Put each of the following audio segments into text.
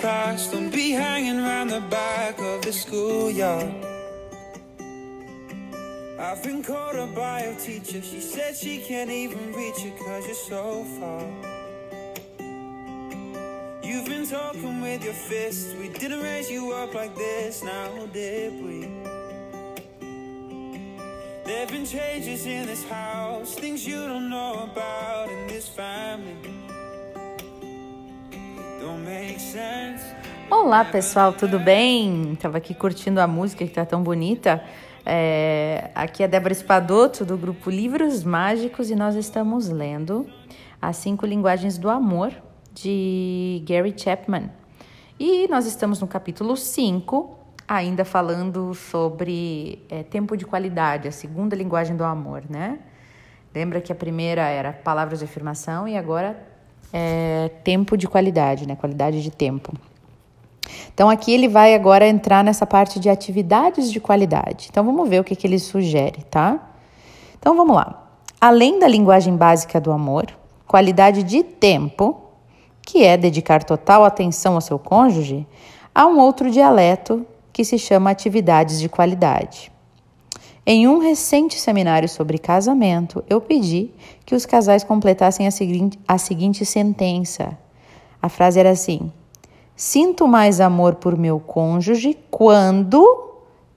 class, don't be hanging around the back of the schoolyard. I've been called a bio teacher, she said she can't even reach you cause you're so far. You've been talking with your fists, we didn't raise you up like this, now did we? There've been changes in this house, things you don't know about in this family. Olá pessoal, tudo bem? Tava aqui curtindo a música que tá tão bonita. É, aqui é Débora Espadoto do grupo Livros Mágicos e nós estamos lendo As Cinco Linguagens do Amor de Gary Chapman. E nós estamos no capítulo 5, ainda falando sobre é, tempo de qualidade, a segunda linguagem do amor, né? Lembra que a primeira era palavras de afirmação e agora é tempo de qualidade, né? Qualidade de tempo. Então aqui ele vai agora entrar nessa parte de atividades de qualidade. Então vamos ver o que, que ele sugere, tá? Então vamos lá. Além da linguagem básica do amor, qualidade de tempo, que é dedicar total atenção ao seu cônjuge, há um outro dialeto que se chama atividades de qualidade. Em um recente seminário sobre casamento, eu pedi que os casais completassem a seguinte, a seguinte sentença. A frase era assim: Sinto mais amor por meu cônjuge quando.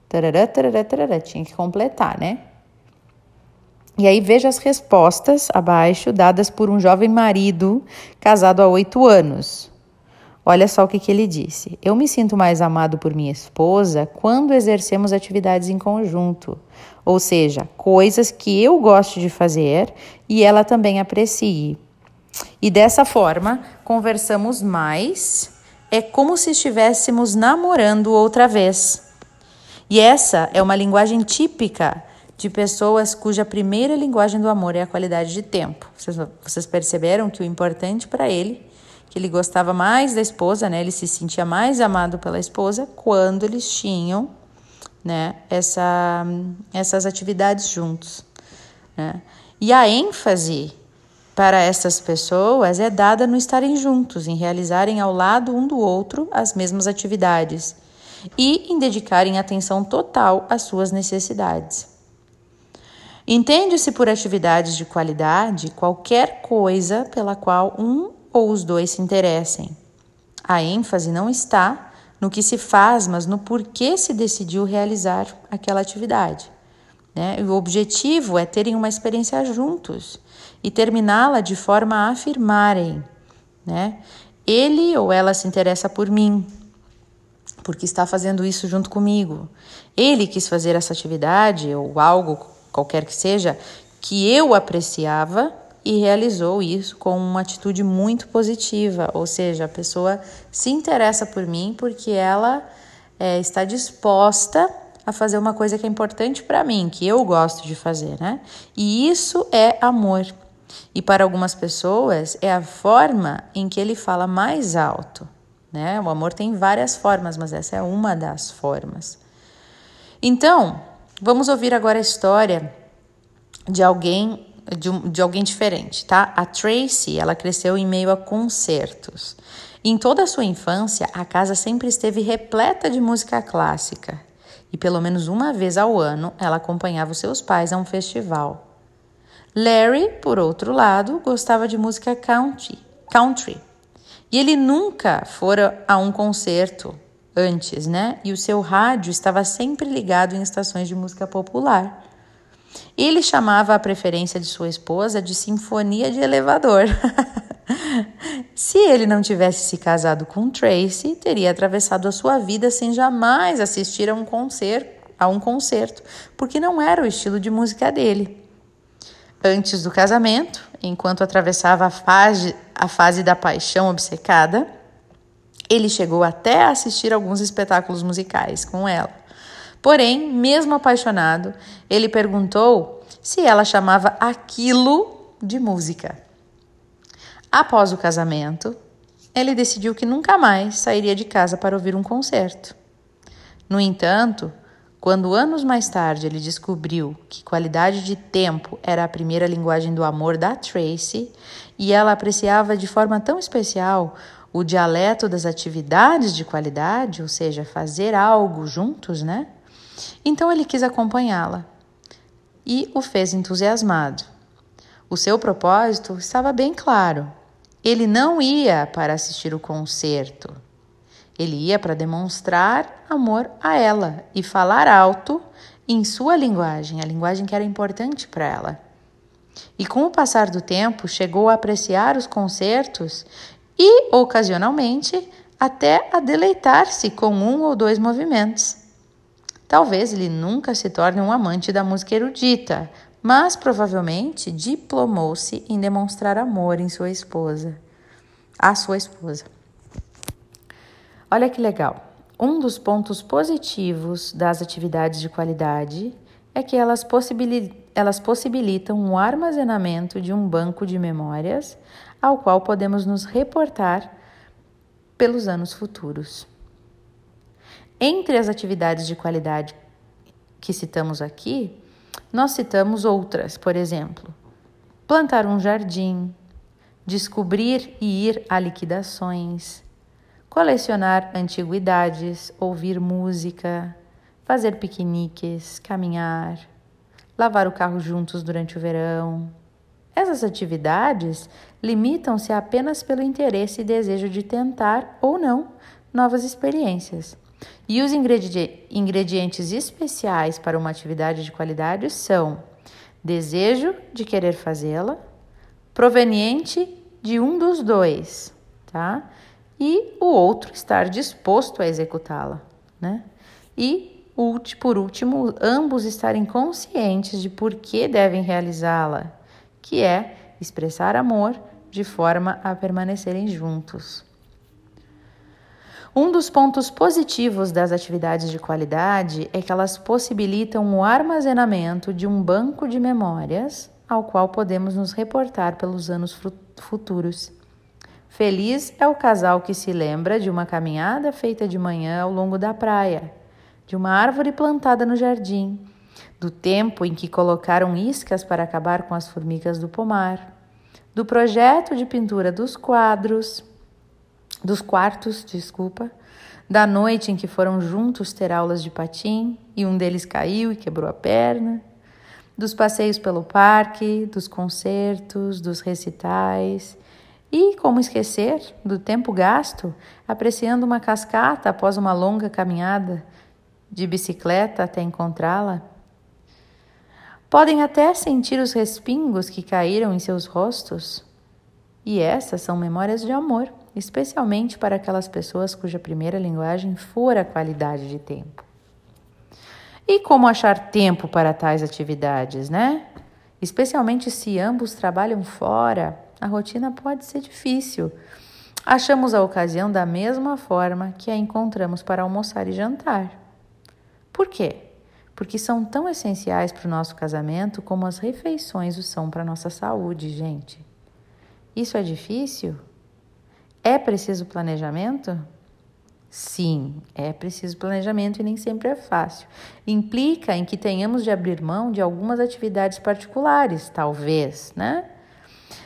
Tarará, tarará, tarará. Tinha que completar, né? E aí veja as respostas abaixo dadas por um jovem marido casado há oito anos. Olha só o que, que ele disse. Eu me sinto mais amado por minha esposa quando exercemos atividades em conjunto, ou seja, coisas que eu gosto de fazer e ela também aprecie. E dessa forma, conversamos mais, é como se estivéssemos namorando outra vez. E essa é uma linguagem típica de pessoas cuja primeira linguagem do amor é a qualidade de tempo. Vocês, vocês perceberam que o importante para ele que ele gostava mais da esposa, né? Ele se sentia mais amado pela esposa quando eles tinham, né? Essa, essas atividades juntos, né? E a ênfase para essas pessoas é dada no estarem juntos, em realizarem ao lado um do outro as mesmas atividades e em dedicarem atenção total às suas necessidades. Entende-se por atividades de qualidade qualquer coisa pela qual um ou os dois se interessem. A ênfase não está no que se faz, mas no porquê se decidiu realizar aquela atividade. Né? O objetivo é terem uma experiência juntos e terminá-la de forma a afirmarem: né? ele ou ela se interessa por mim, porque está fazendo isso junto comigo. Ele quis fazer essa atividade ou algo, qualquer que seja, que eu apreciava e realizou isso com uma atitude muito positiva, ou seja, a pessoa se interessa por mim porque ela é, está disposta a fazer uma coisa que é importante para mim, que eu gosto de fazer, né? E isso é amor. E para algumas pessoas é a forma em que ele fala mais alto, né? O amor tem várias formas, mas essa é uma das formas. Então, vamos ouvir agora a história de alguém de, um, de alguém diferente, tá? A Tracy, ela cresceu em meio a concertos. Em toda a sua infância, a casa sempre esteve repleta de música clássica. E pelo menos uma vez ao ano, ela acompanhava os seus pais a um festival. Larry, por outro lado, gostava de música country. country. E ele nunca fora a um concerto antes, né? E o seu rádio estava sempre ligado em estações de música popular. Ele chamava a preferência de sua esposa de sinfonia de elevador. se ele não tivesse se casado com Tracy, teria atravessado a sua vida sem jamais assistir a um concerto, a um concerto, porque não era o estilo de música dele. Antes do casamento, enquanto atravessava a fase, a fase da paixão obcecada, ele chegou até a assistir alguns espetáculos musicais com ela. Porém, mesmo apaixonado, ele perguntou se ela chamava aquilo de música. Após o casamento, ele decidiu que nunca mais sairia de casa para ouvir um concerto. No entanto, quando anos mais tarde ele descobriu que qualidade de tempo era a primeira linguagem do amor da Tracy e ela apreciava de forma tão especial o dialeto das atividades de qualidade, ou seja, fazer algo juntos, né? Então ele quis acompanhá-la e o fez entusiasmado. O seu propósito estava bem claro. Ele não ia para assistir o concerto. Ele ia para demonstrar amor a ela e falar alto em sua linguagem, a linguagem que era importante para ela. E com o passar do tempo, chegou a apreciar os concertos e, ocasionalmente, até a deleitar-se com um ou dois movimentos. Talvez ele nunca se torne um amante da música erudita, mas provavelmente diplomou-se em demonstrar amor em sua esposa, à sua esposa. Olha que legal. Um dos pontos positivos das atividades de qualidade é que elas, possibilitam, elas possibilitam o armazenamento de um banco de memórias ao qual podemos nos reportar pelos anos futuros. Entre as atividades de qualidade que citamos aqui, nós citamos outras, por exemplo, plantar um jardim, descobrir e ir a liquidações, colecionar antiguidades, ouvir música, fazer piqueniques, caminhar, lavar o carro juntos durante o verão. Essas atividades limitam-se apenas pelo interesse e desejo de tentar ou não novas experiências. E os ingredientes especiais para uma atividade de qualidade são desejo de querer fazê-la, proveniente de um dos dois, tá? E o outro estar disposto a executá-la, né? E por último, ambos estarem conscientes de por que devem realizá-la, que é expressar amor de forma a permanecerem juntos. Um dos pontos positivos das atividades de qualidade é que elas possibilitam o armazenamento de um banco de memórias ao qual podemos nos reportar pelos anos futuros. Feliz é o casal que se lembra de uma caminhada feita de manhã ao longo da praia, de uma árvore plantada no jardim, do tempo em que colocaram iscas para acabar com as formigas do pomar, do projeto de pintura dos quadros dos quartos, desculpa, da noite em que foram juntos ter aulas de patim e um deles caiu e quebrou a perna, dos passeios pelo parque, dos concertos, dos recitais e, como esquecer, do tempo gasto apreciando uma cascata após uma longa caminhada de bicicleta até encontrá-la. Podem até sentir os respingos que caíram em seus rostos. E essas são memórias de amor especialmente para aquelas pessoas cuja primeira linguagem for a qualidade de tempo. E como achar tempo para tais atividades, né? Especialmente se ambos trabalham fora, a rotina pode ser difícil. Achamos a ocasião da mesma forma que a encontramos para almoçar e jantar. Por quê? Porque são tão essenciais para o nosso casamento como as refeições o são para a nossa saúde, gente. Isso é difícil? É preciso planejamento? Sim, é preciso planejamento e nem sempre é fácil. Implica em que tenhamos de abrir mão de algumas atividades particulares, talvez, né?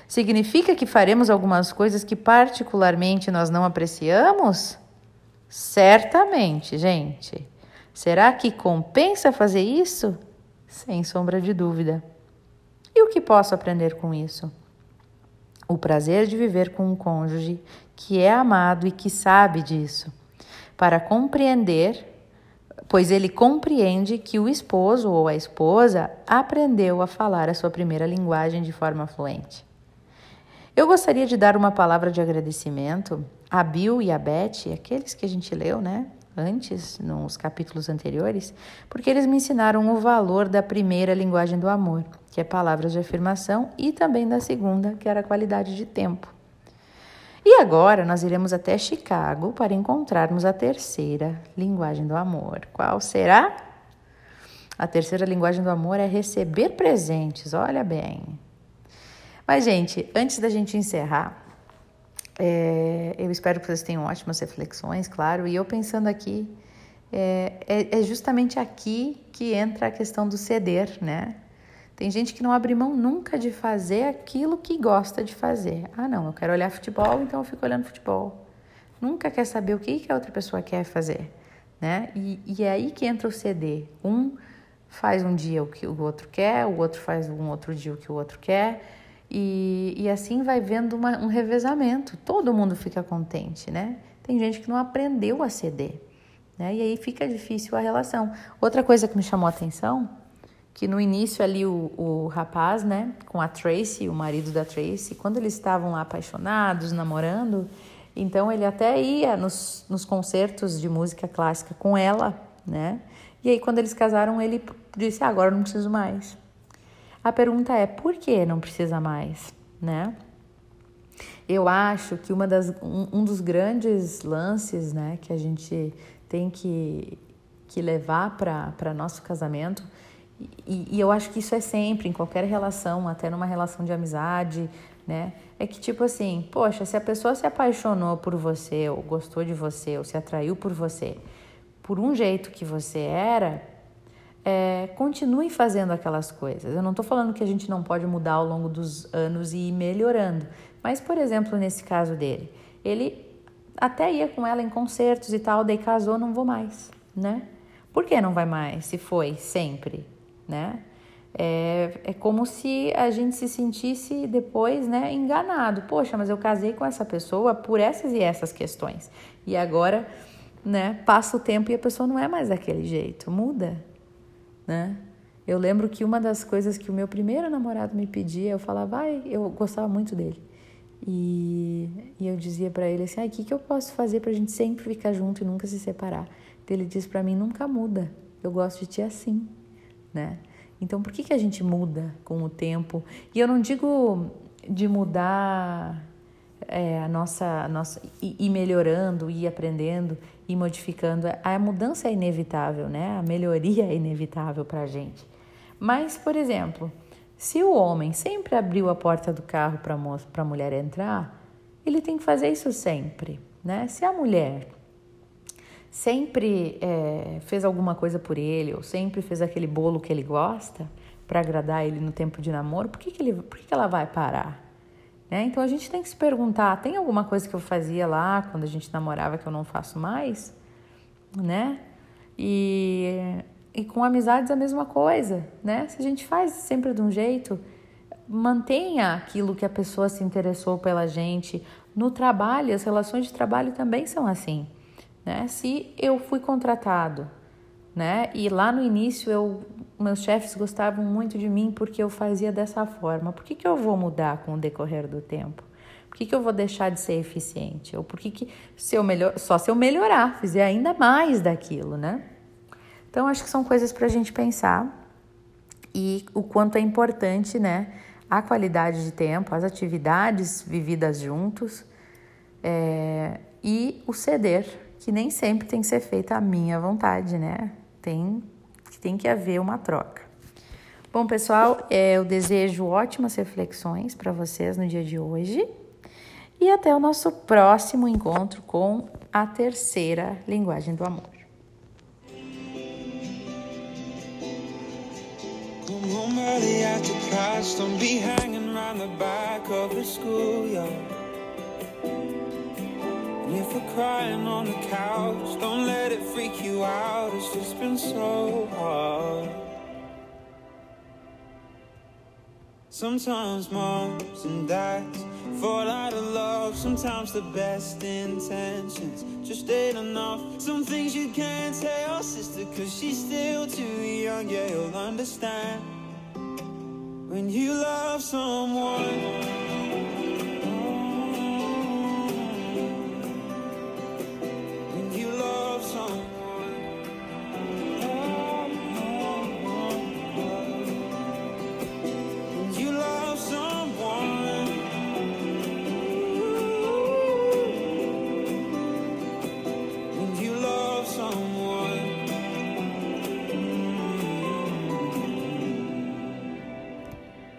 Significa que faremos algumas coisas que particularmente nós não apreciamos? Certamente, gente. Será que compensa fazer isso? Sem sombra de dúvida. E o que posso aprender com isso? O prazer de viver com um cônjuge que é amado e que sabe disso, para compreender, pois ele compreende que o esposo ou a esposa aprendeu a falar a sua primeira linguagem de forma fluente. Eu gostaria de dar uma palavra de agradecimento a Bill e a Beth, aqueles que a gente leu, né? Antes, nos capítulos anteriores, porque eles me ensinaram o valor da primeira linguagem do amor, que é palavras de afirmação, e também da segunda, que era a qualidade de tempo. E agora nós iremos até Chicago para encontrarmos a terceira linguagem do amor. Qual será? A terceira linguagem do amor é receber presentes, olha bem. Mas, gente, antes da gente encerrar, é, eu espero que vocês tenham ótimas reflexões, claro, e eu pensando aqui é, é, é justamente aqui que entra a questão do ceder, né? Tem gente que não abre mão nunca de fazer aquilo que gosta de fazer. Ah, não, eu quero olhar futebol, então eu fico olhando futebol. Nunca quer saber o que, que a outra pessoa quer fazer, né? E, e é aí que entra o ceder. Um faz um dia o que o outro quer, o outro faz um outro dia o que o outro quer, e, e assim vai vendo uma, um revezamento. Todo mundo fica contente, né? Tem gente que não aprendeu a ceder, né? E aí fica difícil a relação. Outra coisa que me chamou a atenção, que no início ali o, o rapaz, né, com a Tracy, o marido da Tracy, quando eles estavam lá apaixonados, namorando, então ele até ia nos, nos concertos de música clássica com ela, né? E aí quando eles casaram, ele disse: ah, agora não preciso mais. A pergunta é: por que não precisa mais, né? Eu acho que uma das, um, um dos grandes lances, né, que a gente tem que, que levar para nosso casamento, e, e eu acho que isso é sempre, em qualquer relação, até numa relação de amizade, né? É que tipo assim, poxa, se a pessoa se apaixonou por você, ou gostou de você, ou se atraiu por você, por um jeito que você era, é, continue fazendo aquelas coisas. Eu não estou falando que a gente não pode mudar ao longo dos anos e ir melhorando, mas, por exemplo, nesse caso dele, ele até ia com ela em concertos e tal, daí casou, não vou mais, né? Por que não vai mais, se foi sempre, né? É, é como se a gente se sentisse depois, né, enganado. Poxa, mas eu casei com essa pessoa por essas e essas questões. E agora, né, passa o tempo e a pessoa não é mais daquele jeito, muda, né? Eu lembro que uma das coisas que o meu primeiro namorado me pedia, eu falava, vai, eu gostava muito dele. E, e eu dizia para ele assim, ah, o que, que eu posso fazer para a gente sempre ficar junto e nunca se separar? Ele disse para mim, nunca muda, eu gosto de ti assim, né? Então, por que, que a gente muda com o tempo? E eu não digo de mudar é, a nossa, a nossa e, melhorando, e aprendendo, e modificando. A mudança é inevitável, né? A melhoria é inevitável para a gente. Mas, por exemplo, se o homem sempre abriu a porta do carro para a mulher entrar, ele tem que fazer isso sempre, né? Se a mulher sempre é, fez alguma coisa por ele, ou sempre fez aquele bolo que ele gosta para agradar ele no tempo de namoro, por que, que, ele, por que, que ela vai parar? Né? Então a gente tem que se perguntar: tem alguma coisa que eu fazia lá quando a gente namorava que eu não faço mais? Né? E e com amizades a mesma coisa, né? Se a gente faz sempre de um jeito, mantenha aquilo que a pessoa se interessou pela gente. No trabalho, as relações de trabalho também são assim, né? Se eu fui contratado, né? E lá no início eu, meus chefes gostavam muito de mim porque eu fazia dessa forma. Por que, que eu vou mudar com o decorrer do tempo? Por que, que eu vou deixar de ser eficiente? Ou por que, que se eu melhor, só se eu melhorar, fizer ainda mais daquilo, né? Então, acho que são coisas para a gente pensar e o quanto é importante, né? A qualidade de tempo, as atividades vividas juntos é, e o ceder, que nem sempre tem que ser feita à minha vontade, né? Tem, tem que haver uma troca. Bom, pessoal, é, eu desejo ótimas reflexões para vocês no dia de hoje e até o nosso próximo encontro com a terceira linguagem do amor. early after class. Don't be hanging around the back of the. And if we're crying on the couch, don't let it freak you out. It's just been so hard. Sometimes moms and dads fall out of love. Sometimes the best intentions just ain't enough. Some things you can't tell sister, cause she's still too young. Yeah, you'll understand. When you love someone